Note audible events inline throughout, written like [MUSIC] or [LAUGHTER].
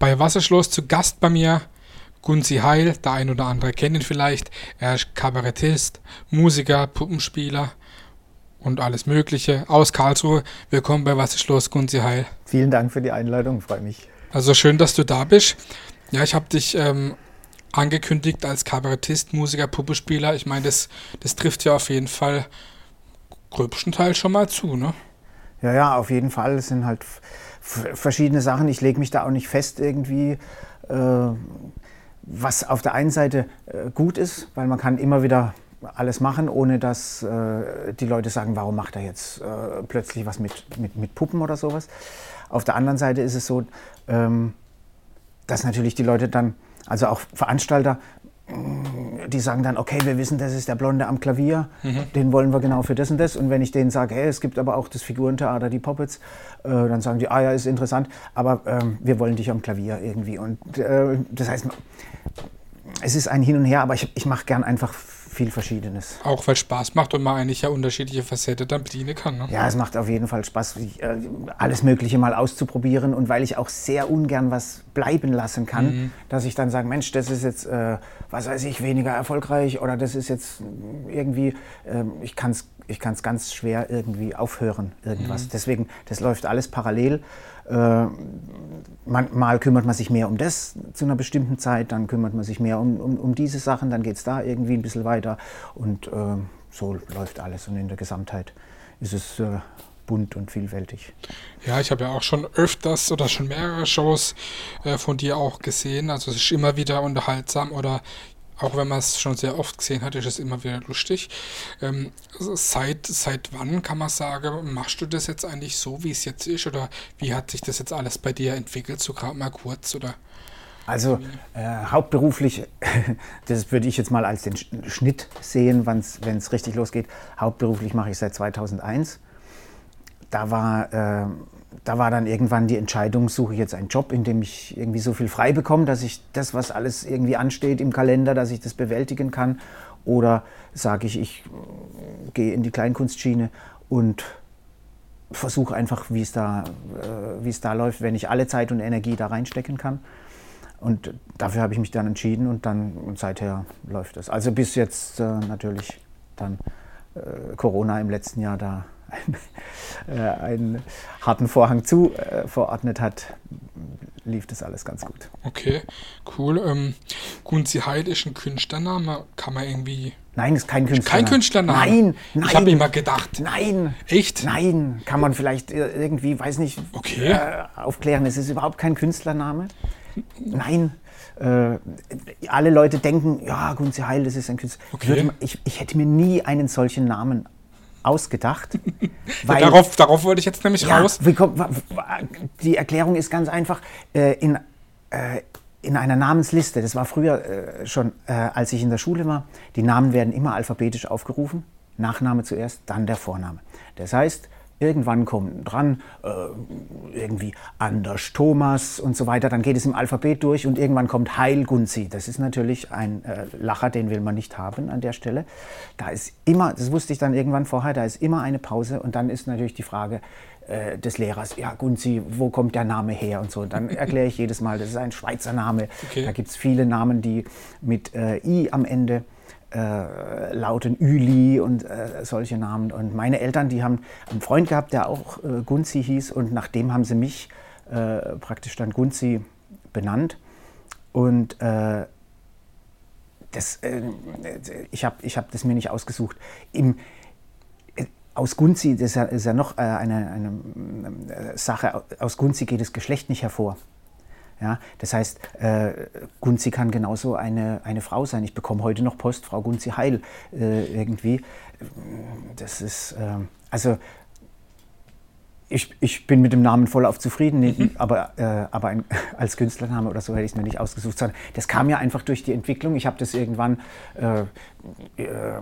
bei Wasserschloss zu Gast bei mir Gunzi Heil, der ein oder andere kennt ihn vielleicht. Er ist Kabarettist, Musiker, Puppenspieler und alles Mögliche aus Karlsruhe. Willkommen bei Wasserschloss, Gunzi Heil. Vielen Dank für die Einladung, freue mich. Also schön, dass du da bist. Ja, ich habe dich ähm, angekündigt als Kabarettist, Musiker, Puppenspieler. Ich meine, das, das trifft ja auf jeden Fall gröbstenteils schon mal zu, ne? Ja, ja, auf jeden Fall. Es sind halt verschiedene Sachen. Ich lege mich da auch nicht fest irgendwie, äh, was auf der einen Seite äh, gut ist, weil man kann immer wieder alles machen, ohne dass äh, die Leute sagen, warum macht er jetzt äh, plötzlich was mit, mit, mit Puppen oder sowas. Auf der anderen Seite ist es so, ähm, dass natürlich die Leute dann, also auch Veranstalter, die sagen dann, okay, wir wissen, das ist der Blonde am Klavier, mhm. den wollen wir genau für das und das. Und wenn ich denen sage, hey, es gibt aber auch das Figurentheater, die Puppets, äh, dann sagen die, ah ja, ist interessant, aber ähm, wir wollen dich am Klavier irgendwie. Und äh, das heißt, es ist ein Hin und Her, aber ich, ich mache gern einfach viel Verschiedenes. Auch weil es Spaß macht und man eigentlich ja unterschiedliche Facetten dann bedienen kann. Ne? Ja, es macht auf jeden Fall Spaß, äh, alles Mögliche mal auszuprobieren und weil ich auch sehr ungern was bleiben lassen kann, mhm. dass ich dann sage, Mensch, das ist jetzt, äh, was weiß ich, weniger erfolgreich oder das ist jetzt irgendwie, äh, ich kann es ich kann's ganz schwer irgendwie aufhören, irgendwas. Mhm. Deswegen, das läuft alles parallel. Äh, man, mal kümmert man sich mehr um das zu einer bestimmten Zeit, dann kümmert man sich mehr um, um, um diese Sachen, dann geht es da irgendwie ein bisschen weiter. Und äh, so läuft alles. Und in der Gesamtheit ist es äh, bunt und vielfältig. Ja, ich habe ja auch schon öfters oder schon mehrere Shows äh, von dir auch gesehen, also es ist immer wieder unterhaltsam oder auch wenn man es schon sehr oft gesehen hat, ist es immer wieder lustig. Ähm, seit, seit wann kann man sagen, machst du das jetzt eigentlich so, wie es jetzt ist? Oder wie hat sich das jetzt alles bei dir entwickelt, so gerade mal kurz? Oder? Also äh, hauptberuflich, [LAUGHS] das würde ich jetzt mal als den Schnitt sehen, wenn es richtig losgeht. Hauptberuflich mache ich seit 2001. Da war... Äh, da war dann irgendwann die Entscheidung, suche ich jetzt einen Job, in dem ich irgendwie so viel frei bekomme, dass ich das, was alles irgendwie ansteht im Kalender, dass ich das bewältigen kann. Oder sage ich, ich äh, gehe in die Kleinkunstschiene und versuche einfach, wie es, da, äh, wie es da läuft, wenn ich alle Zeit und Energie da reinstecken kann. Und dafür habe ich mich dann entschieden und dann und seither läuft es. Also bis jetzt äh, natürlich dann Corona im letzten Jahr da einen, [LAUGHS] äh, einen harten Vorhang zu äh, verordnet hat, lief das alles ganz gut. Okay, cool. Ähm, Gunzi Heil ist ein Künstlername. Kann man irgendwie. Nein, ist kein Künstlername. Kein Künstlername. Nein, nein. Ich habe immer gedacht. Nein. Echt? Nein. Kann man vielleicht irgendwie, weiß nicht, okay. äh, aufklären. Es ist überhaupt kein Künstlername. Nein. Äh, alle Leute denken, ja, Gunzi Heil, das ist ein Künstler. Okay. Ich, ich, hätte mir nie einen solchen Namen ausgedacht. [LAUGHS] weil, darauf, darauf wollte ich jetzt nämlich ja, raus. Die Erklärung ist ganz einfach. Äh, in, äh, in einer Namensliste, das war früher äh, schon, als ich in der Schule war, die Namen werden immer alphabetisch aufgerufen. Nachname zuerst, dann der Vorname. Das heißt, Irgendwann kommt dran, äh, irgendwie Anders Thomas und so weiter. Dann geht es im Alphabet durch und irgendwann kommt Heil Gunzi. Das ist natürlich ein äh, Lacher, den will man nicht haben an der Stelle. Da ist immer, das wusste ich dann irgendwann vorher, da ist immer eine Pause und dann ist natürlich die Frage äh, des Lehrers, ja Gunzi, wo kommt der Name her und so. dann erkläre ich jedes Mal, das ist ein Schweizer Name. Okay. Da gibt es viele Namen, die mit äh, I am Ende äh, lauten Üli und äh, solche Namen. Und meine Eltern, die haben einen Freund gehabt, der auch äh, Gunzi hieß und nach dem haben sie mich äh, praktisch dann Gunzi benannt. Und äh, das, äh, ich habe ich hab das mir nicht ausgesucht. Im, aus Gunzi, das ist ja, ist ja noch eine, eine Sache, aus Gunzi geht das Geschlecht nicht hervor. Ja, das heißt, äh, Gunzi kann genauso eine, eine Frau sein. Ich bekomme heute noch Post, Frau Gunzi Heil, äh, irgendwie. Das ist, äh, also ich, ich bin mit dem Namen voll auf zufrieden, mhm. aber, äh, aber ein, [LAUGHS] als Künstlername oder so hätte ich es mir nicht ausgesucht, sondern das kam ja einfach durch die Entwicklung. Ich habe das irgendwann, äh, äh,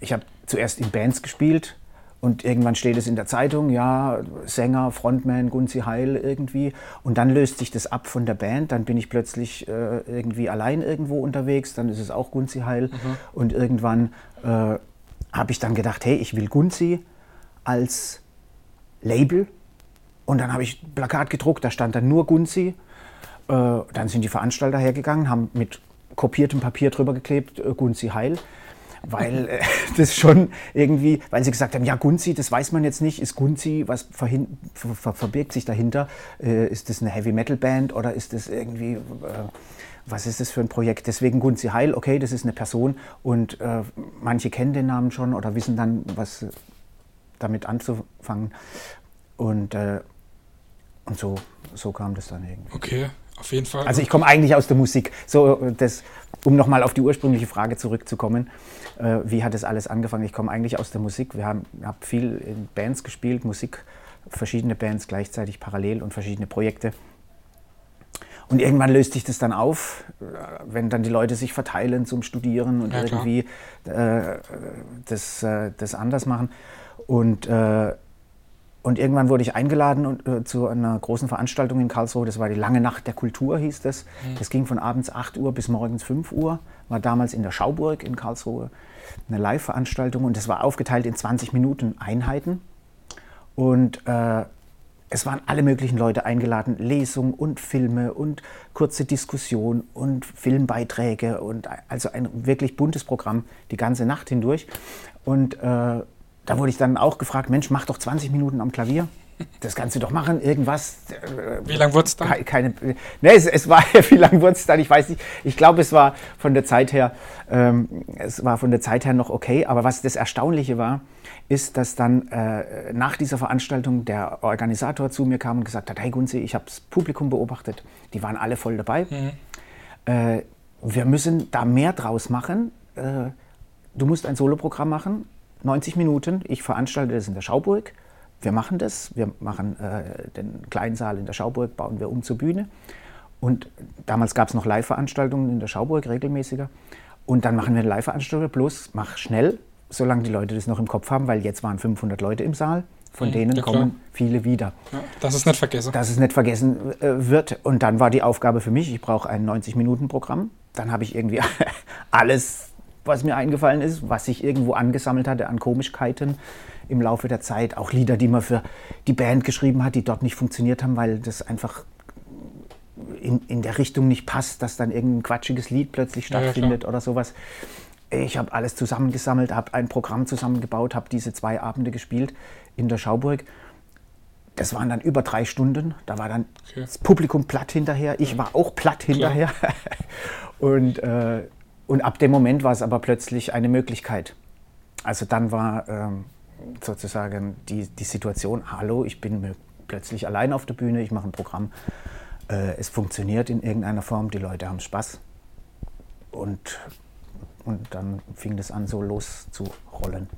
ich habe zuerst in Bands gespielt, und irgendwann steht es in der Zeitung, ja, Sänger, Frontman, Gunzi Heil irgendwie. Und dann löst sich das ab von der Band. Dann bin ich plötzlich äh, irgendwie allein irgendwo unterwegs. Dann ist es auch Gunzi Heil. Mhm. Und irgendwann äh, habe ich dann gedacht, hey, ich will Gunzi als Label. Und dann habe ich ein Plakat gedruckt, da stand dann nur Gunzi. Äh, dann sind die Veranstalter hergegangen, haben mit kopiertem Papier drüber geklebt, äh, Gunzi Heil weil äh, [LAUGHS] das schon irgendwie, weil sie gesagt haben, ja Gunzi, das weiß man jetzt nicht, ist Gunzi, was ver, ver, verbirgt sich dahinter? Äh, ist das eine Heavy Metal Band oder ist das irgendwie, äh, was ist das für ein Projekt? Deswegen Gunzi Heil, okay, das ist eine Person und äh, manche kennen den Namen schon oder wissen dann, was damit anzufangen und, äh, und so, so kam das dann irgendwie. Okay, auf jeden Fall. Also ich komme eigentlich aus der Musik. So, das, um nochmal auf die ursprüngliche Frage zurückzukommen, äh, wie hat das alles angefangen? Ich komme eigentlich aus der Musik. Wir haben hab viel in Bands gespielt, Musik, verschiedene Bands gleichzeitig parallel und verschiedene Projekte. Und irgendwann löst sich das dann auf, äh, wenn dann die Leute sich verteilen zum Studieren und ja, irgendwie äh, das, äh, das anders machen. Und äh, und irgendwann wurde ich eingeladen und, äh, zu einer großen Veranstaltung in Karlsruhe. Das war die Lange Nacht der Kultur, hieß das. Mhm. Das ging von abends 8 Uhr bis morgens 5 Uhr. War damals in der Schauburg in Karlsruhe eine Live-Veranstaltung. Und das war aufgeteilt in 20 Minuten Einheiten. Und äh, es waren alle möglichen Leute eingeladen. Lesungen und Filme und kurze Diskussion und Filmbeiträge. Und also ein wirklich buntes Programm die ganze Nacht hindurch. Und äh, da wurde ich dann auch gefragt, Mensch, mach doch 20 Minuten am Klavier. Das kannst du doch machen, irgendwas. Äh, wie lange wurde es dann? Keine, ne, es, es war, [LAUGHS] wie lange wurde es dann? Ich weiß nicht. Ich glaube, es war von der Zeit her, ähm, es war von der Zeit her noch okay. Aber was das Erstaunliche war, ist, dass dann äh, nach dieser Veranstaltung der Organisator zu mir kam und gesagt hat, hey Gunzi, ich habe das Publikum beobachtet. Die waren alle voll dabei. Mhm. Äh, wir müssen da mehr draus machen. Äh, du musst ein Soloprogramm machen 90 Minuten. Ich veranstalte das in der Schauburg. Wir machen das. Wir machen äh, den kleinen Saal in der Schauburg, bauen wir um zur Bühne. Und damals gab es noch Live-Veranstaltungen in der Schauburg, regelmäßiger. Und dann machen wir eine Live-Veranstaltung, bloß mach schnell, solange die Leute das noch im Kopf haben, weil jetzt waren 500 Leute im Saal. Von mhm, denen ja, kommen viele wieder. Ja, dass es nicht vergessen. Dass es nicht vergessen äh, wird. Und dann war die Aufgabe für mich, ich brauche ein 90-Minuten-Programm. Dann habe ich irgendwie [LAUGHS] alles was mir eingefallen ist, was sich irgendwo angesammelt hatte an Komischkeiten im Laufe der Zeit. Auch Lieder, die man für die Band geschrieben hat, die dort nicht funktioniert haben, weil das einfach in, in der Richtung nicht passt, dass dann irgendein quatschiges Lied plötzlich stattfindet ja, oder sowas. Ich habe alles zusammengesammelt, habe ein Programm zusammengebaut, habe diese zwei Abende gespielt in der Schauburg. Das waren dann über drei Stunden. Da war dann okay. das Publikum platt hinterher. Ich war auch platt hinterher. [LAUGHS] Und äh, und ab dem Moment war es aber plötzlich eine Möglichkeit. Also dann war ähm, sozusagen die, die Situation, hallo, ich bin plötzlich allein auf der Bühne, ich mache ein Programm, äh, es funktioniert in irgendeiner Form, die Leute haben Spaß. Und, und dann fing das an, so loszurollen.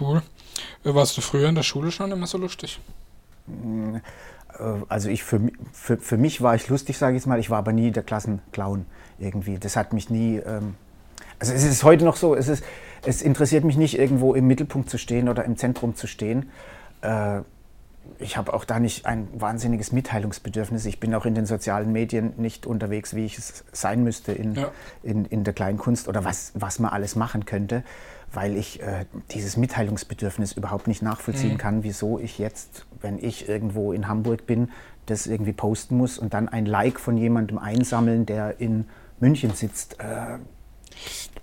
Cool. Äh, warst du früher in der Schule schon immer so lustig? Äh, also ich für, für, für mich war ich lustig, sage ich jetzt mal, ich war aber nie der Klassenclown irgendwie. Das hat mich nie. Ähm, also es ist heute noch so, es, ist, es interessiert mich nicht, irgendwo im Mittelpunkt zu stehen oder im Zentrum zu stehen. Äh, ich habe auch da nicht ein wahnsinniges Mitteilungsbedürfnis. Ich bin auch in den sozialen Medien nicht unterwegs, wie ich es sein müsste in, ja. in, in der Kleinkunst oder was, was man alles machen könnte, weil ich äh, dieses Mitteilungsbedürfnis überhaupt nicht nachvollziehen mhm. kann, wieso ich jetzt, wenn ich irgendwo in Hamburg bin, das irgendwie posten muss und dann ein Like von jemandem einsammeln, der in München sitzt. Äh,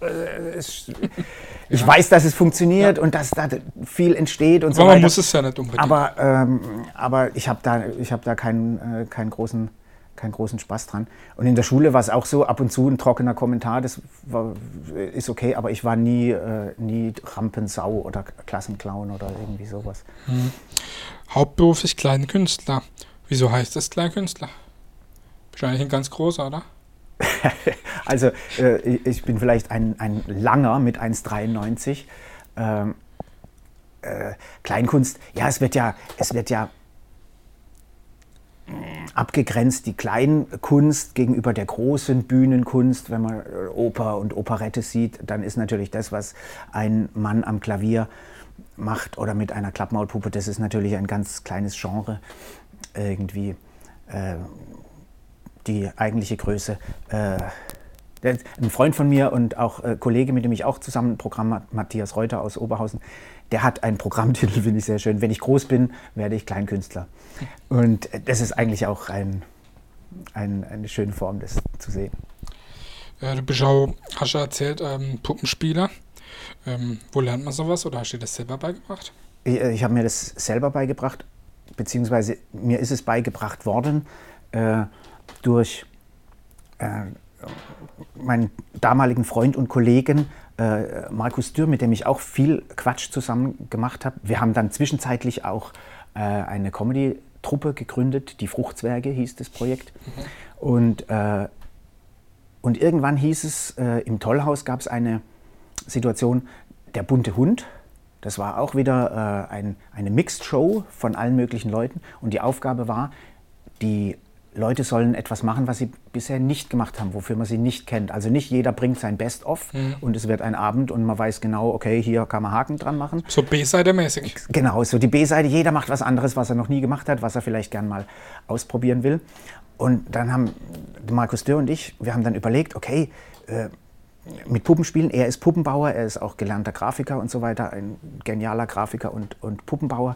äh, [LAUGHS] ich weiß, dass es funktioniert ja. und dass da viel entsteht und aber so weiter. man muss es ja nicht unbedingt. Aber, ähm, aber ich habe da, ich hab da keinen, äh, keinen, großen, keinen großen Spaß dran. Und in der Schule war es auch so, ab und zu ein trockener Kommentar, das war, ist okay, aber ich war nie, äh, nie Rampensau oder Klassenclown oder irgendwie sowas. Hm. Hauptberuflich Künstler. Wieso heißt das Künstler? Wahrscheinlich ein ganz großer, oder? [LAUGHS] also äh, ich bin vielleicht ein, ein langer mit 1,93. Ähm, äh, Kleinkunst, ja, es wird ja, es wird ja abgegrenzt, die Kleinkunst gegenüber der großen Bühnenkunst. Wenn man äh, Oper und Operette sieht, dann ist natürlich das, was ein Mann am Klavier macht oder mit einer Klappmaulpuppe, das ist natürlich ein ganz kleines Genre irgendwie. Äh, die eigentliche Größe. Äh, ein Freund von mir und auch äh, Kollege, mit dem ich auch zusammen ein Programm habe, Matthias Reuter aus Oberhausen, der hat einen Programmtitel, [LAUGHS] finde ich sehr schön. Wenn ich groß bin, werde ich Kleinkünstler. Und das ist eigentlich auch ein, ein, eine schöne Form, das zu sehen. Äh, du bist auch, hast ja erzählt, ähm, Puppenspieler. Ähm, wo lernt man sowas oder hast du dir das selber beigebracht? Ich, äh, ich habe mir das selber beigebracht, beziehungsweise mir ist es beigebracht worden äh, durch äh, meinen damaligen Freund und Kollegen äh, Markus Dürr, mit dem ich auch viel Quatsch zusammen gemacht habe. Wir haben dann zwischenzeitlich auch äh, eine Comedy-Truppe gegründet, die Fruchtzwerge hieß das Projekt. Mhm. Und, äh, und irgendwann hieß es, im Tollhaus gab es eine Situation, der bunte Hund. Das war auch wieder äh, ein, eine Mixed-Show von allen möglichen Leuten. Und die Aufgabe war, die Leute sollen etwas machen, was sie bisher nicht gemacht haben, wofür man sie nicht kennt. Also nicht jeder bringt sein Best-of mhm. und es wird ein Abend und man weiß genau, okay, hier kann man Haken dran machen. So B-Seite-mäßig. Genau, so die B-Seite. Jeder macht was anderes, was er noch nie gemacht hat, was er vielleicht gern mal ausprobieren will. Und dann haben Markus Dürr und ich, wir haben dann überlegt, okay, äh, mit Puppenspielen. Er ist Puppenbauer, er ist auch gelernter Grafiker und so weiter, ein genialer Grafiker und, und Puppenbauer.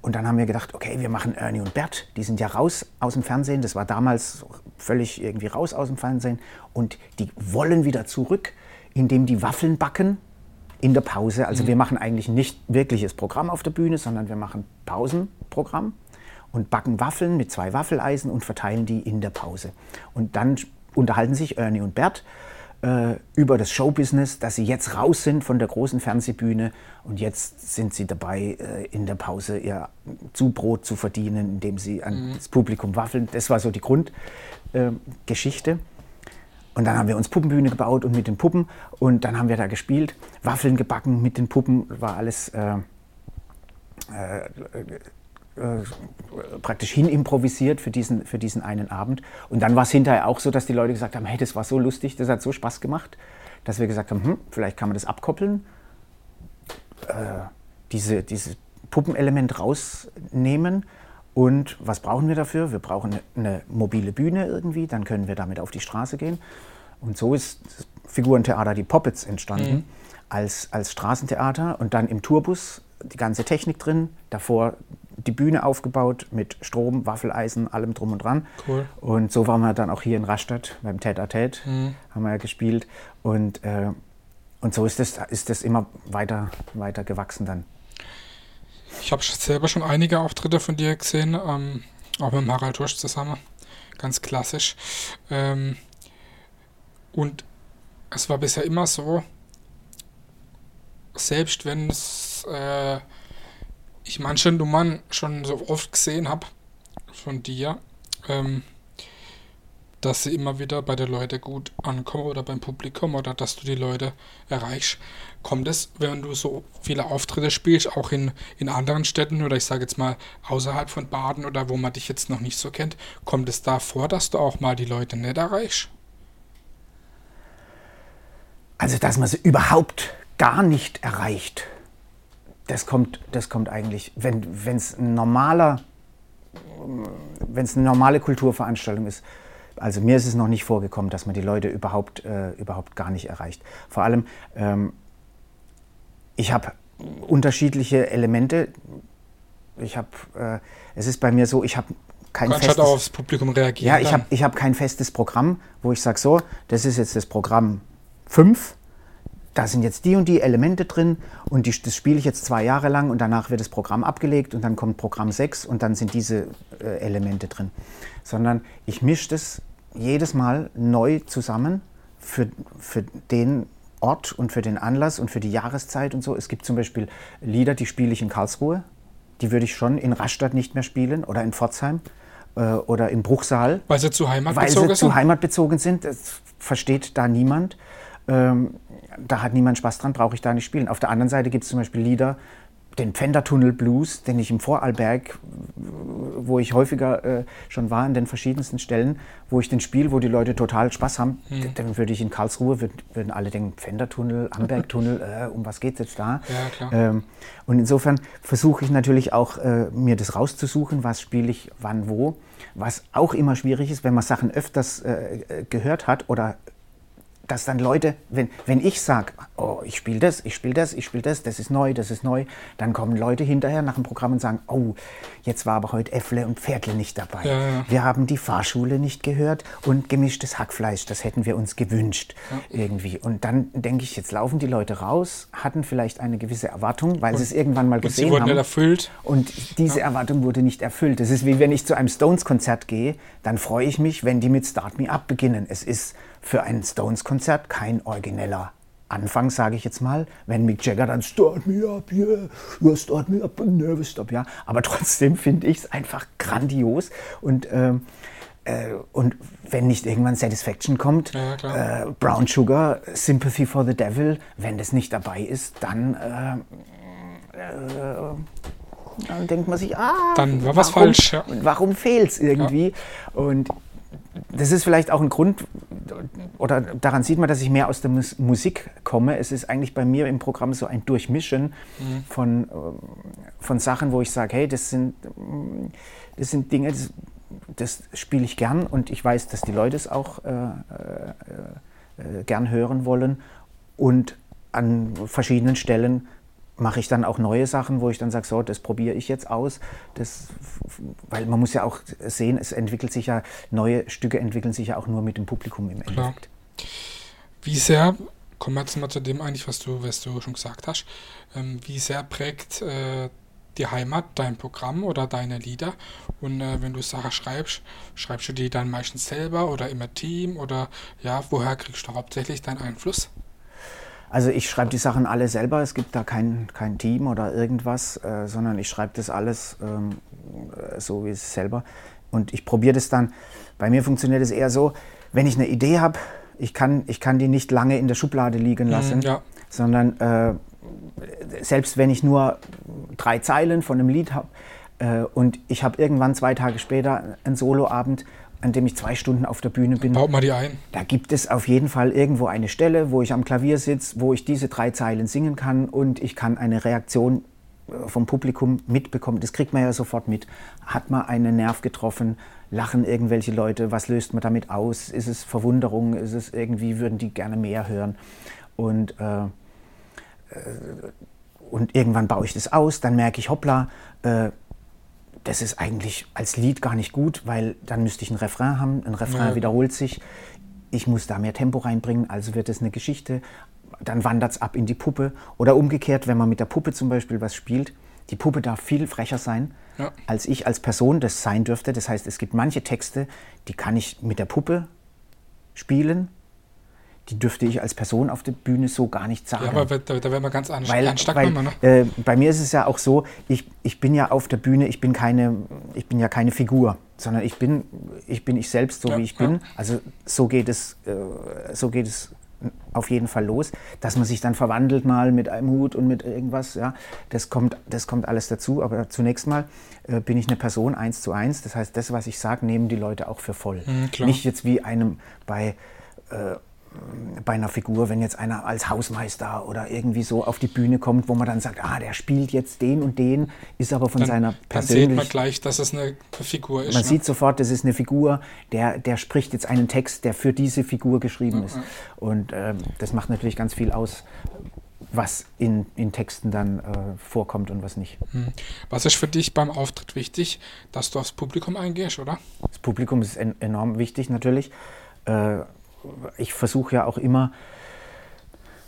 Und dann haben wir gedacht, okay, wir machen Ernie und Bert, die sind ja raus aus dem Fernsehen, das war damals völlig irgendwie raus aus dem Fernsehen. Und die wollen wieder zurück, indem die Waffeln backen in der Pause. Also mhm. wir machen eigentlich nicht wirkliches Programm auf der Bühne, sondern wir machen Pausenprogramm und backen Waffeln mit zwei Waffeleisen und verteilen die in der Pause. Und dann unterhalten sich Ernie und Bert äh, über das Showbusiness, dass sie jetzt raus sind von der großen Fernsehbühne und jetzt sind sie dabei, äh, in der Pause ihr Zubrot zu verdienen, indem sie an mhm. das Publikum waffeln. Das war so die Grundgeschichte. Und dann haben wir uns Puppenbühne gebaut und mit den Puppen und dann haben wir da gespielt, Waffeln gebacken mit den Puppen, war alles äh, äh, äh, praktisch hin improvisiert für diesen, für diesen einen Abend. Und dann war es hinterher auch so, dass die Leute gesagt haben, hey, das war so lustig, das hat so Spaß gemacht, dass wir gesagt haben, hm, vielleicht kann man das abkoppeln, äh, diese, dieses Puppenelement rausnehmen. Und was brauchen wir dafür? Wir brauchen eine, eine mobile Bühne irgendwie, dann können wir damit auf die Straße gehen. Und so ist das Figurentheater Die Poppets entstanden mhm. als, als Straßentheater und dann im Tourbus die ganze Technik drin, davor die Bühne aufgebaut mit Strom, Waffeleisen, allem drum und dran. Cool. Und so waren wir dann auch hier in Rastatt beim Tête à Tête, mhm. haben wir ja gespielt. Und, äh, und so ist das, ist das immer weiter, weiter gewachsen dann. Ich habe selber schon einige Auftritte von dir gesehen, ähm, auch mit Harald Tursch zusammen. Ganz klassisch. Ähm, und es war bisher immer so, selbst wenn es äh, ich manche Nummern schon so oft gesehen habe von dir, ähm, dass sie immer wieder bei den Leuten gut ankommen oder beim Publikum oder dass du die Leute erreichst. Kommt es, wenn du so viele Auftritte spielst, auch in, in anderen Städten oder ich sage jetzt mal außerhalb von Baden oder wo man dich jetzt noch nicht so kennt, kommt es da vor, dass du auch mal die Leute nicht erreichst? Also, dass man sie überhaupt gar nicht erreicht das kommt, das kommt eigentlich, wenn es ein normaler, wenn es eine normale Kulturveranstaltung ist. Also mir ist es noch nicht vorgekommen, dass man die Leute überhaupt, äh, überhaupt gar nicht erreicht. Vor allem, ähm, ich habe unterschiedliche Elemente. Ich habe, äh, es ist bei mir so, ich habe kein Kannst festes, halt aufs Publikum reagieren. Ja, ich habe ich hab kein festes Programm, wo ich sage so, das ist jetzt das Programm 5 da sind jetzt die und die Elemente drin und die, das spiele ich jetzt zwei Jahre lang und danach wird das Programm abgelegt und dann kommt Programm 6 und dann sind diese äh, Elemente drin. Sondern ich mische das jedes Mal neu zusammen für, für den Ort und für den Anlass und für die Jahreszeit und so. Es gibt zum Beispiel Lieder, die spiele ich in Karlsruhe, die würde ich schon in Rastatt nicht mehr spielen oder in Pforzheim äh, oder in Bruchsal. Weil sie zu heimatbezogen sind? Weil sie zu heimatbezogen sind, das versteht da niemand. Ähm, da hat niemand Spaß dran, brauche ich da nicht spielen. Auf der anderen Seite gibt es zum Beispiel Lieder, den Pfändertunnel Blues, den ich im Vorarlberg, wo ich häufiger äh, schon war, an den verschiedensten Stellen, wo ich den spiele, wo die Leute total Spaß haben, hm. dann würde ich in Karlsruhe, würd, würden alle denken, Pfändertunnel, Ambergtunnel, [LAUGHS] äh, um was geht es jetzt da? Ja, ähm, und insofern versuche ich natürlich auch, äh, mir das rauszusuchen, was spiele ich wann wo. Was auch immer schwierig ist, wenn man Sachen öfters äh, äh, gehört hat oder dass dann Leute, wenn, wenn ich sage, oh, ich spiele das, ich spiele das, ich spiele das, das ist neu, das ist neu, dann kommen Leute hinterher nach dem Programm und sagen, oh, jetzt war aber heute Äffle und Pferdle nicht dabei. Ja, ja. Wir haben die Fahrschule nicht gehört und gemischtes Hackfleisch, das hätten wir uns gewünscht irgendwie. Und dann denke ich, jetzt laufen die Leute raus, hatten vielleicht eine gewisse Erwartung, weil sie es irgendwann mal Und sie gesehen wurden haben. erfüllt. Und diese Erwartung wurde nicht erfüllt. Das ist wie wenn ich zu einem Stones-Konzert gehe, dann freue ich mich, wenn die mit Start Me Up beginnen. Es ist für ein Stones-Konzert kein origineller Anfang, sage ich jetzt mal. Wenn Mick Jagger dann Start Me Up, yeah, yeah Start Me Up, never stop, ja. Aber [LAUGHS] trotzdem finde ich es einfach grandios. Und, ähm, äh, und wenn nicht irgendwann Satisfaction kommt, Ja, äh, Brown Sugar, Sympathy for the Devil, wenn das nicht dabei ist, dann äh, dann denkt man sich, ah, Dann war was warum, falsch, ja. Warum fehlt es irgendwie? Und das ist vielleicht auch ein Grund, oder daran sieht man, dass ich mehr aus der Mus Musik komme. Es ist eigentlich bei mir im Programm so ein Durchmischen Mhm. von, ähm, von Sachen, wo ich sage, hey, das sind, das sind Dinge, das, das spiele ich gern und ich weiß, dass die Leute es auch äh, äh, äh, gern hören wollen. Und an verschiedenen Stellen mache ich dann auch neue Sachen, wo ich dann sage, so, das probiere ich jetzt aus. Das, weil man muss ja auch sehen, es entwickelt sich ja, neue Stücke entwickeln sich ja auch nur mit dem Publikum im Klar. Endeffekt. Wie sehr, kommen wir jetzt mal zu dem eigentlich, was du, was du schon gesagt hast, ähm, wie sehr prägt äh, die Heimat dein Programm oder deine Lieder? Und äh, wenn du Sachen schreibst, schreibst du die dann meistens selber oder im Team oder ja, woher kriegst du hauptsächlich deinen Einfluss? Also ich schreibe die Sachen alle selber, es gibt da kein, kein Team oder irgendwas, äh, sondern ich schreibe das alles ähm, äh, so wie es selber. Und ich probiere das dann, bei mir funktioniert es eher so, wenn ich eine Idee habe, ich kann, ich kann die nicht lange in der Schublade liegen lassen, ja. sondern äh, selbst wenn ich nur drei Zeilen von einem Lied habe äh, und ich habe irgendwann zwei Tage später einen Soloabend, an dem ich zwei Stunden auf der Bühne bin, Baut mal die ein. da gibt es auf jeden Fall irgendwo eine Stelle, wo ich am Klavier sitze, wo ich diese drei Zeilen singen kann und ich kann eine Reaktion äh, vom Publikum mitbekommen. Das kriegt man ja sofort mit. Hat man einen Nerv getroffen? Lachen irgendwelche Leute? Was löst man damit aus? Ist es Verwunderung? Ist es irgendwie, würden die gerne mehr hören? Und, äh, äh, und irgendwann baue ich das aus, dann merke ich, hoppla, äh, das ist eigentlich als Lied gar nicht gut, weil dann müsste ich ein Refrain haben. Ein Refrain Ja. wiederholt sich. Ich muss da mehr Tempo reinbringen, also wird es eine Geschichte. Dann wandert es ab in die Puppe. Oder umgekehrt, wenn man mit der Puppe zum Beispiel was spielt, die Puppe darf viel frecher sein, Ja. als ich als Person das sein dürfte. Das heißt, es gibt manche Texte, die kann ich mit der Puppe spielen. Die dürfte ich als Person auf der Bühne so gar nicht sagen. Ja, aber da, da wären wir ganz an, Weil, ernst weil ne? äh, bei mir ist es ja auch so, ich, ich bin ja auf der Bühne, ich bin keine, ich bin ja keine Figur, sondern ich bin ich, bin ich selbst, so Ja, wie ich ja. bin. Also so geht es, äh, so geht es auf jeden Fall los, dass man sich dann verwandelt mal mit einem Hut und mit irgendwas, ja, das kommt, das kommt alles dazu. Aber zunächst mal äh, bin ich eine Person eins zu eins. Das heißt, das, was ich sage, nehmen die Leute auch für voll. Mhm. Nicht jetzt wie einem bei äh, bei einer Figur, wenn jetzt einer als Hausmeister oder irgendwie so auf die Bühne kommt, wo man dann sagt, ah, der spielt jetzt den und den, ist aber von Dann, seiner dann sieht man gleich, dass es eine Figur ist. Man ne? sieht sofort, das ist eine Figur, der, der spricht jetzt einen Text, der für diese Figur geschrieben ist. Und ähm, das macht natürlich ganz viel aus, was in, in Texten dann äh, vorkommt und was nicht. Hm. Was ist für dich beim Auftritt wichtig, dass du aufs Publikum eingehst, oder? Das Publikum ist en enorm wichtig natürlich. Äh, ich versuche ja auch immer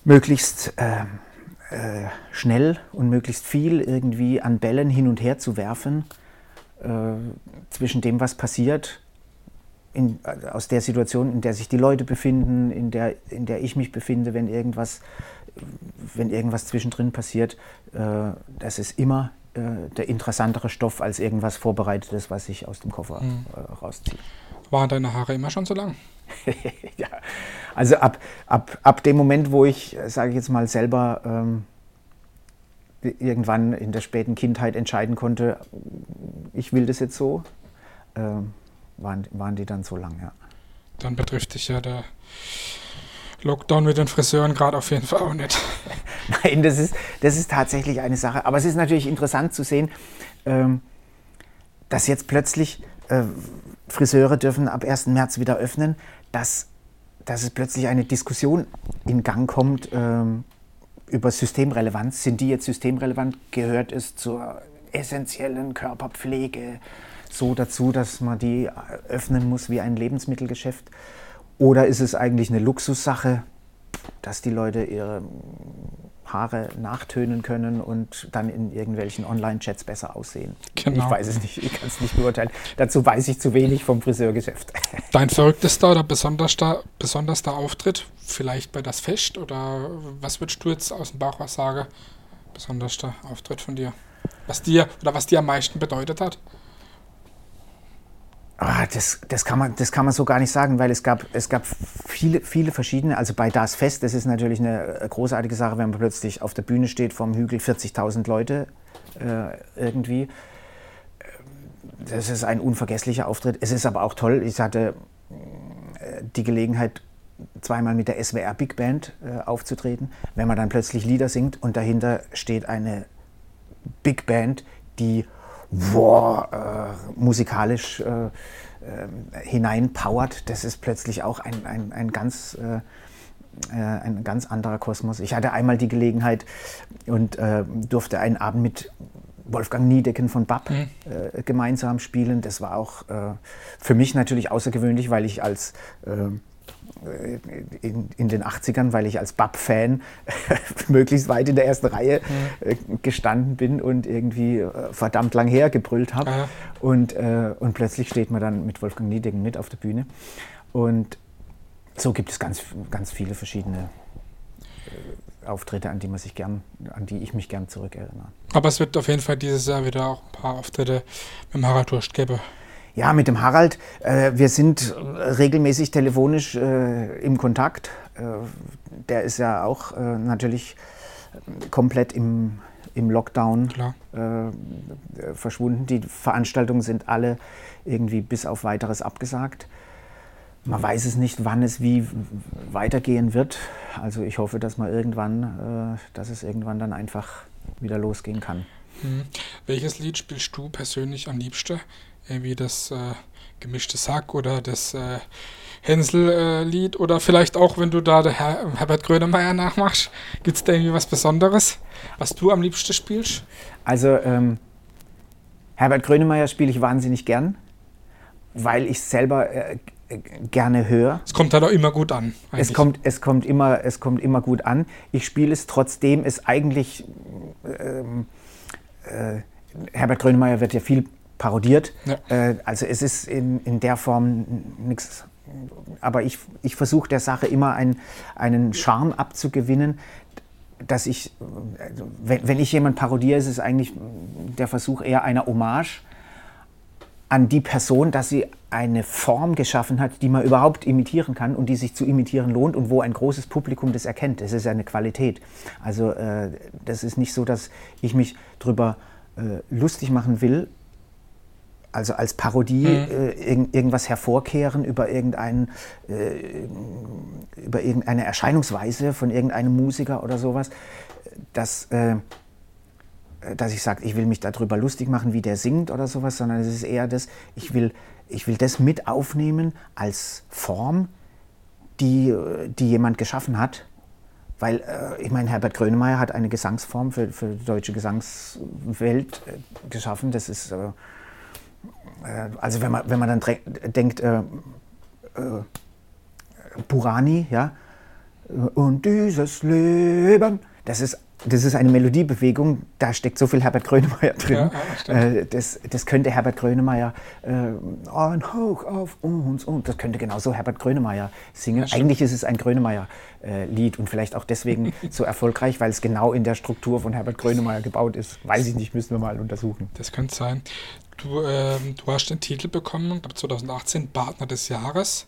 möglichst äh, äh, schnell und möglichst viel irgendwie an Bällen hin und her zu werfen äh, zwischen dem, was passiert, in, äh, aus der Situation, in der sich die Leute befinden, in der, in der ich mich befinde, wenn irgendwas, wenn irgendwas zwischendrin passiert. Äh, das ist immer äh, der interessantere Stoff als irgendwas Vorbereitetes, was ich aus dem Koffer äh, rausziehe. Waren deine Haare immer schon so lang? [LAUGHS] ja, also ab, ab, ab dem Moment, wo ich, sage ich jetzt mal, selber ähm, irgendwann in der späten Kindheit entscheiden konnte, ich will das jetzt so, ähm, waren, waren die dann so lang, ja. Dann betrifft dich ja der Lockdown mit den Friseuren gerade auf jeden Fall auch nicht. [LAUGHS] Nein, das ist, das ist tatsächlich eine Sache. Aber es ist natürlich interessant zu sehen, ähm, dass jetzt plötzlich äh, Friseure dürfen ab 1. März wieder öffnen, dass dass es plötzlich eine Diskussion in Gang kommt ähm, über Systemrelevanz. Sind die jetzt systemrelevant? Gehört es zur essentiellen Körperpflege so dazu, dass man die öffnen muss wie ein Lebensmittelgeschäft? Oder ist es eigentlich eine Luxussache, dass die Leute ihre Haare nachtönen können und dann in irgendwelchen Online-Chats besser aussehen. Genau. Ich weiß es nicht, ich kann es nicht beurteilen. Dazu weiß ich zu wenig vom Friseurgeschäft. [LAUGHS] Dein verrücktester oder besonderster, besonderster Auftritt, vielleicht bei das Fest oder was würdest du jetzt aus dem Bauch was sagen? Besonderster Auftritt von dir? Was dir oder was dir am meisten bedeutet hat? Ah, das, das, kann man, das kann man so gar nicht sagen, weil es gab, es gab viele, viele verschiedene. Also bei Das Fest, das ist natürlich eine äh, großartige Sache, wenn man plötzlich auf der Bühne steht, vom Hügel 40.000 Leute äh, irgendwie. Ähm, das ist ein unvergesslicher Auftritt. Es ist aber auch toll. Ich hatte äh, die Gelegenheit, zweimal mit der SWR Big Band äh, aufzutreten. Wenn man dann plötzlich Lieder singt und dahinter steht eine Big Band, die wow, äh, musikalisch äh, äh, hineinpowert, das ist plötzlich auch ein, ein, ein ganz äh, äh, ein ganz anderer Kosmos. Ich hatte einmal die Gelegenheit und äh, durfte einen Abend mit Wolfgang Niedecken von BAP mhm. äh, gemeinsam spielen. Das war auch äh, für mich natürlich außergewöhnlich, weil ich als äh, in, in, den 80ern, weil ich als BAP-Fan [LAUGHS] möglichst weit in der ersten Reihe mhm. gestanden bin und irgendwie äh, verdammt lang her gebrüllt habe. Und, äh, und plötzlich steht man dann mit Wolfgang Niedecken mit auf der Bühne. Und so gibt es ganz, ganz viele verschiedene Auftritte, an die man sich gern, an die ich mich gern zurückerinnere. Aber es wird auf jeden Fall dieses Jahr wieder auch ein paar Auftritte mit dem Harald Durst geben. Ja, mit dem Harald. Äh, wir sind regelmäßig telefonisch äh, im Kontakt. Äh, der ist ja auch äh, natürlich komplett im, im Lockdown äh, verschwunden. Die Veranstaltungen sind alle irgendwie bis auf weiteres abgesagt. Man weiß es nicht, wann es wie weitergehen wird. Also ich hoffe, dass man irgendwann, äh, dass es irgendwann dann einfach wieder losgehen kann. Hm. Welches Lied spielst du persönlich am liebsten? Irgendwie das äh, gemischte Sack oder das äh, Hänsel-Lied oder vielleicht auch, wenn du da der Her Herbert Grönemeyer nachmachst, gibt es da irgendwie was Besonderes, was du am liebsten spielst? Also ähm, Herbert Grönemeyer spiele ich wahnsinnig gern, weil ich selber äh, gerne höre. Es kommt halt auch immer gut an. Es kommt, es, kommt immer, es kommt immer gut an. Ich spiele es trotzdem, es eigentlich ähm, äh, Herbert Grönemeyer wird ja viel parodiert. Ja. Äh, also es ist in, in der Form nichts. Aber ich, ich versuche der Sache immer ein, einen Charme abzugewinnen, dass ich, wenn, wenn ich jemanden parodiere, ist es eigentlich der Versuch eher einer Hommage an die Person, dass sie eine Form geschaffen hat, die man überhaupt imitieren kann und die sich zu imitieren lohnt und wo ein großes Publikum das erkennt. Das ist ja eine Qualität. Also äh, das ist nicht so, dass ich mich darüber äh, lustig machen will, also als Parodie mhm. äh, irg irgendwas hervorkehren über, irgendein, äh, über irgendeine Erscheinungsweise von irgendeinem Musiker oder sowas, dass, äh, dass ich sage, ich will mich darüber lustig machen, wie der singt oder sowas, sondern es ist eher das, ich will, ich will das mit aufnehmen als Form, die, die jemand geschaffen hat. Weil, äh, ich meine, Herbert Grönemeyer hat eine Gesangsform für, für die deutsche Gesangswelt äh, geschaffen. Das ist äh, also wenn man, wenn man dann denkt, äh, äh, Burani, ja, und dieses Leben, das ist, das ist eine Melodiebewegung, da steckt so viel Herbert Grönemeyer drin. Ja, äh, das, das könnte Herbert Grönemeyer äh, ein Hoch auf uns und das könnte genauso Herbert Grönemeyer singen. Ja, Eigentlich ist es ein Grönemeyer-Lied äh, und vielleicht auch deswegen [LAUGHS] so erfolgreich, weil es genau in der Struktur von Herbert Grönemeyer gebaut ist. Weiß ich nicht, müssen wir mal untersuchen. Das könnte sein. Du, ähm, du hast den Titel bekommen, glaube 2018, Partner des Jahres.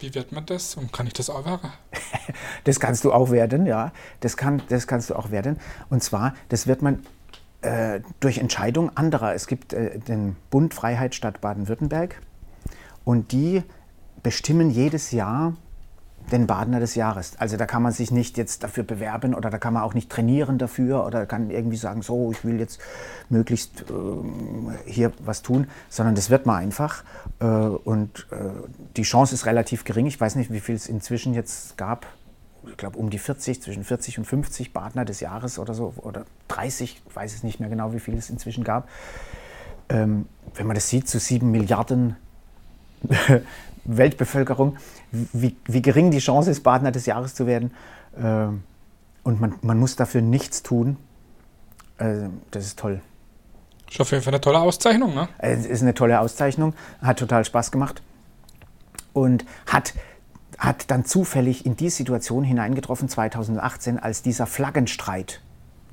Wie wird man das und kann ich das auch werden? [LAUGHS] das kannst du auch werden, ja. Das, kann, das kannst du auch werden. Und zwar, das wird man äh, durch Entscheidung anderer. Es gibt äh, den Bund Freiheit Stadt Baden-Württemberg und die bestimmen jedes Jahr den Badener des Jahres. Also da kann man sich nicht jetzt dafür bewerben oder da kann man auch nicht trainieren dafür oder kann irgendwie sagen, so, ich will jetzt möglichst äh, hier was tun, sondern das wird man einfach. Äh, und äh, die Chance ist relativ gering. Ich weiß nicht, wie viel es inzwischen jetzt gab. Ich glaube um die 40, zwischen 40 und 50 Badener des Jahres oder so, oder 30, ich weiß es nicht mehr genau, wie viel es inzwischen gab. Ähm, wenn man das sieht, zu sieben Milliarden Weltbevölkerung, wie, wie, gering die Chance ist, Partner des Jahres zu werden. Äh, und man, man, muss dafür nichts tun. Äh, das ist toll. Ist auf jeden Fall eine tolle Auszeichnung, ne? Es ist eine tolle Auszeichnung, hat total Spaß gemacht und hat, hat dann zufällig in die Situation hineingetroffen, 2018, als dieser Flaggenstreit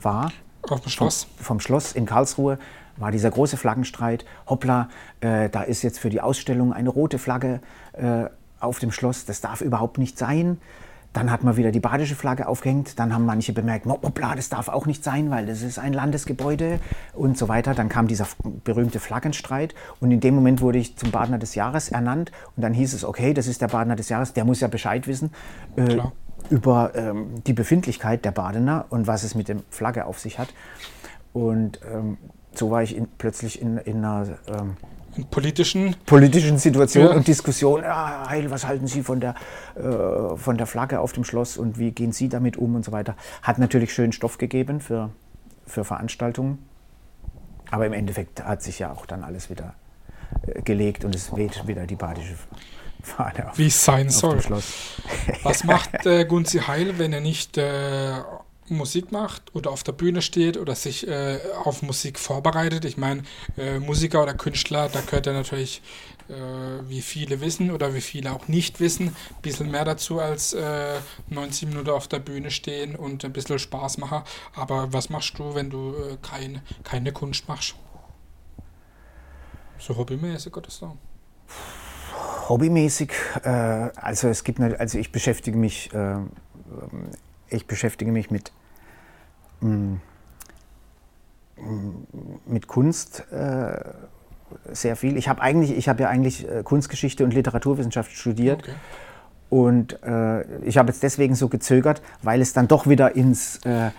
war. Auf dem Schloss. Vom, vom Schloss in Karlsruhe war dieser große Flaggenstreit. Hoppla, äh, da ist jetzt für die Ausstellung eine rote Flagge äh, auf dem Schloss. Das darf überhaupt nicht sein. Dann hat man wieder die badische Flagge aufgehängt. Dann haben manche bemerkt, hoppla, das darf auch nicht sein, weil das ist ein Landesgebäude und so weiter. Dann kam dieser berühmte Flaggenstreit und in dem Moment wurde ich zum Badener des Jahres ernannt und dann hieß es, okay, das ist der Badener des Jahres, der muss ja Bescheid wissen äh, über ähm, die Befindlichkeit der Badener und was es mit der Flagge auf sich hat. Und ähm, so war ich in, plötzlich in, in einer ähm, in politischen, politischen Situation ja. und Diskussion. Ja, Heil, was halten Sie von der, äh, von der Flagge auf dem Schloss und wie gehen Sie damit um und so weiter. Hat natürlich schön Stoff gegeben für, für Veranstaltungen. Aber im Endeffekt hat sich ja auch dann alles wieder äh, gelegt und es weht wieder die badische Fahne auf, Wie es sein soll. Was [LAUGHS] macht äh, Gunzi Heil, wenn er nicht äh, Musik macht oder auf der Bühne steht oder sich äh, auf Musik vorbereitet. Ich meine, äh, Musiker oder Künstler, da gehört ja natürlich, äh, wie viele wissen oder wie viele auch nicht wissen, ein bisschen mehr dazu als 90 äh, Minuten auf der Bühne stehen und ein bisschen Spaß machen. Aber was machst du, wenn du äh, kein, keine Kunst machst? So hobbymäßig oder so? Hobbymäßig, äh, also es gibt, also ich beschäftige mich ich beschäftige mich mit, mm, mit Kunst äh, sehr viel. Ich habe eigentlich, ich habe ja eigentlich äh, Kunstgeschichte und Literaturwissenschaft studiert. Okay. Und äh, ich habe jetzt deswegen so gezögert, weil es dann doch wieder ins, äh,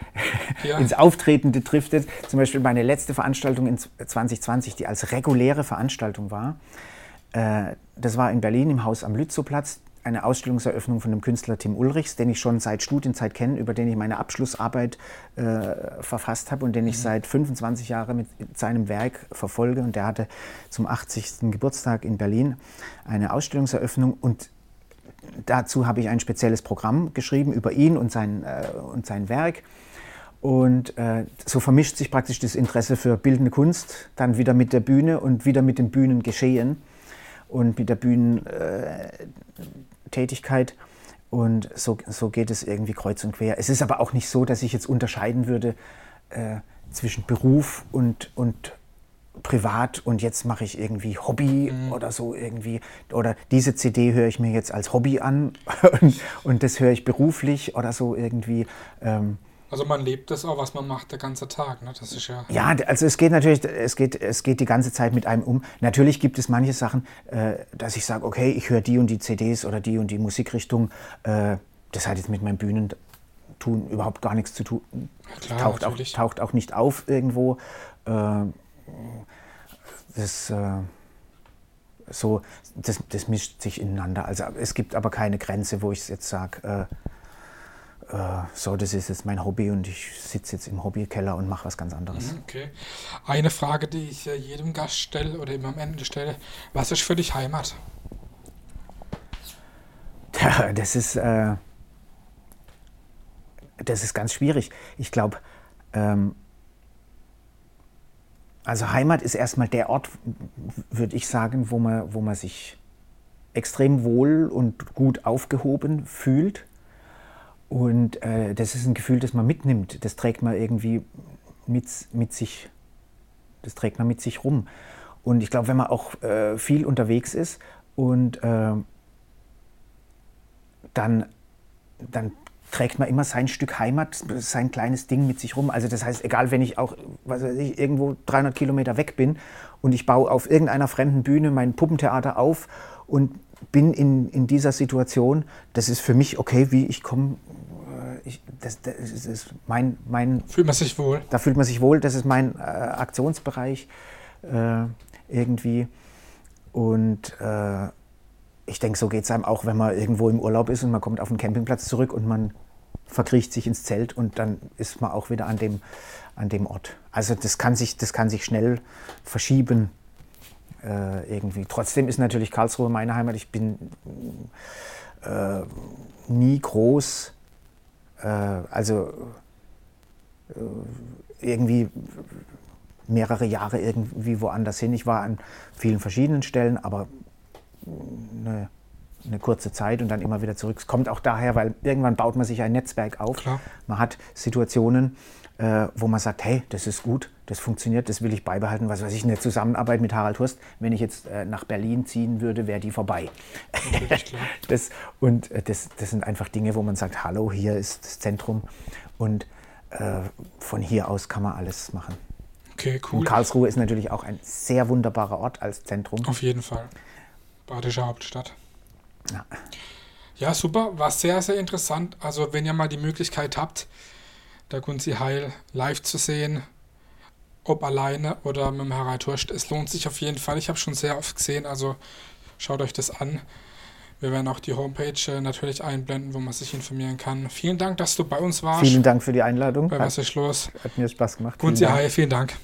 ja. [LAUGHS] ins Auftretende driftet. Zum Beispiel meine letzte Veranstaltung in 2020, die als reguläre Veranstaltung war. Äh, das war in Berlin im Haus am Lützowplatz eine Ausstellungseröffnung von dem Künstler Tim Ulrichs, den ich schon seit Studienzeit kenne, über den ich meine Abschlussarbeit äh, verfasst habe und den ich mhm. seit 25 Jahren mit seinem Werk verfolge. Und der hatte zum 80. Geburtstag in Berlin eine Ausstellungseröffnung und dazu habe ich ein spezielles Programm geschrieben über ihn und sein, äh, und sein Werk. Und äh, so vermischt sich praktisch das Interesse für bildende Kunst dann wieder mit der Bühne und wieder mit dem Bühnengeschehen und mit der Bühnen, äh, Tätigkeit. Und so, so geht es irgendwie kreuz und quer. Es ist aber auch nicht so, dass ich jetzt unterscheiden würde äh, zwischen Beruf und, und privat und jetzt mache ich irgendwie Hobby mhm. oder so irgendwie. Oder diese CD höre ich mir jetzt als Hobby an [LAUGHS] und, und das höre ich beruflich oder so irgendwie. Ähm, also man lebt das auch, was man macht, der ganze Tag. Ne? Das ist ja. Ja, also es geht natürlich, es geht, es geht die ganze Zeit mit einem um. Natürlich gibt es manche Sachen, äh, dass ich sage, okay, ich höre die und die CDs oder die und die Musikrichtung. Äh, das hat jetzt mit meinem Bühnentun überhaupt gar nichts zu tun. Klar, taucht, auch, taucht auch nicht auf irgendwo. Äh, das, äh, so, das, das mischt sich ineinander. Also es gibt aber keine Grenze, wo ich jetzt sage, äh, so, das ist jetzt mein Hobby und ich sitze jetzt im Hobbykeller und mache was ganz anderes. Mhm, okay. Eine Frage, die ich jedem Gast stelle oder immer am Ende stelle, was ist für dich Heimat? Das ist, äh, das ist ganz schwierig. Ich glaube, ähm, also Heimat ist erstmal der Ort, würde ich sagen, wo man, wo man sich extrem wohl und gut aufgehoben fühlt und äh, das ist ein Gefühl, das man mitnimmt. Das trägt man irgendwie mit, mit sich, das trägt man mit sich rum. Und ich glaube, wenn man auch äh, viel unterwegs ist und äh, dann, dann trägt man immer sein Stück Heimat, sein kleines Ding mit sich rum. Also das heißt, egal, wenn ich auch was ich, irgendwo 300 Kilometer weg bin und ich baue auf irgendeiner fremden Bühne mein Puppentheater auf und bin in, in dieser Situation, das ist für mich okay, wie ich komme. Das, das ist mein, mein, Fühlt man sich wohl. da fühlt man sich wohl, das ist mein äh, Aktionsbereich äh, irgendwie. Und äh, ich denke, so geht es einem auch, wenn man irgendwo im Urlaub ist und man kommt auf den Campingplatz zurück und man verkriecht sich ins Zelt und dann ist man auch wieder an dem, an dem Ort. Also das kann sich, das kann sich schnell verschieben äh, irgendwie. Trotzdem ist natürlich Karlsruhe meine Heimat. Ich bin äh, nie groß, äh, also äh, irgendwie mehrere Jahre irgendwie woanders hin. Ich war an vielen verschiedenen Stellen, aber eine, eine kurze Zeit und dann immer wieder zurück. Es kommt auch daher, weil irgendwann baut man sich ein Netzwerk auf. Klar. Man hat Situationen, äh, wo man sagt, hey, das ist gut, das funktioniert, das will ich beibehalten. Was weiß ich, eine Zusammenarbeit mit Harald Hurst, wenn ich jetzt äh, nach Berlin ziehen würde, wäre die vorbei. [LAUGHS] Das, und äh, das, das sind einfach Dinge, wo man sagt, hallo, hier ist das Zentrum und äh, von hier aus kann man alles machen. Okay, Und cool. Karlsruhe ist natürlich auch ein sehr wunderbarer Ort als Zentrum. Auf jeden Fall. Badische Hauptstadt. Ja. Ja, super. War sehr, sehr interessant. Also, wenn ihr mal die Möglichkeit habt, der Gunzi Heil live zu sehen, ob alleine oder mit dem Harald Hurst, es lohnt sich auf jeden Fall. Ich habe schon sehr oft gesehen, also schaut euch das an. Wir werden auch die Homepage äh, natürlich einblenden, wo man sich informieren kann. Vielen Dank, dass du bei uns warst. Vielen Dank für die Einladung. bei Hat, Was ist los? hat mir Spaß gemacht. Vielen Gunzi Dank. Heil, vielen Dank.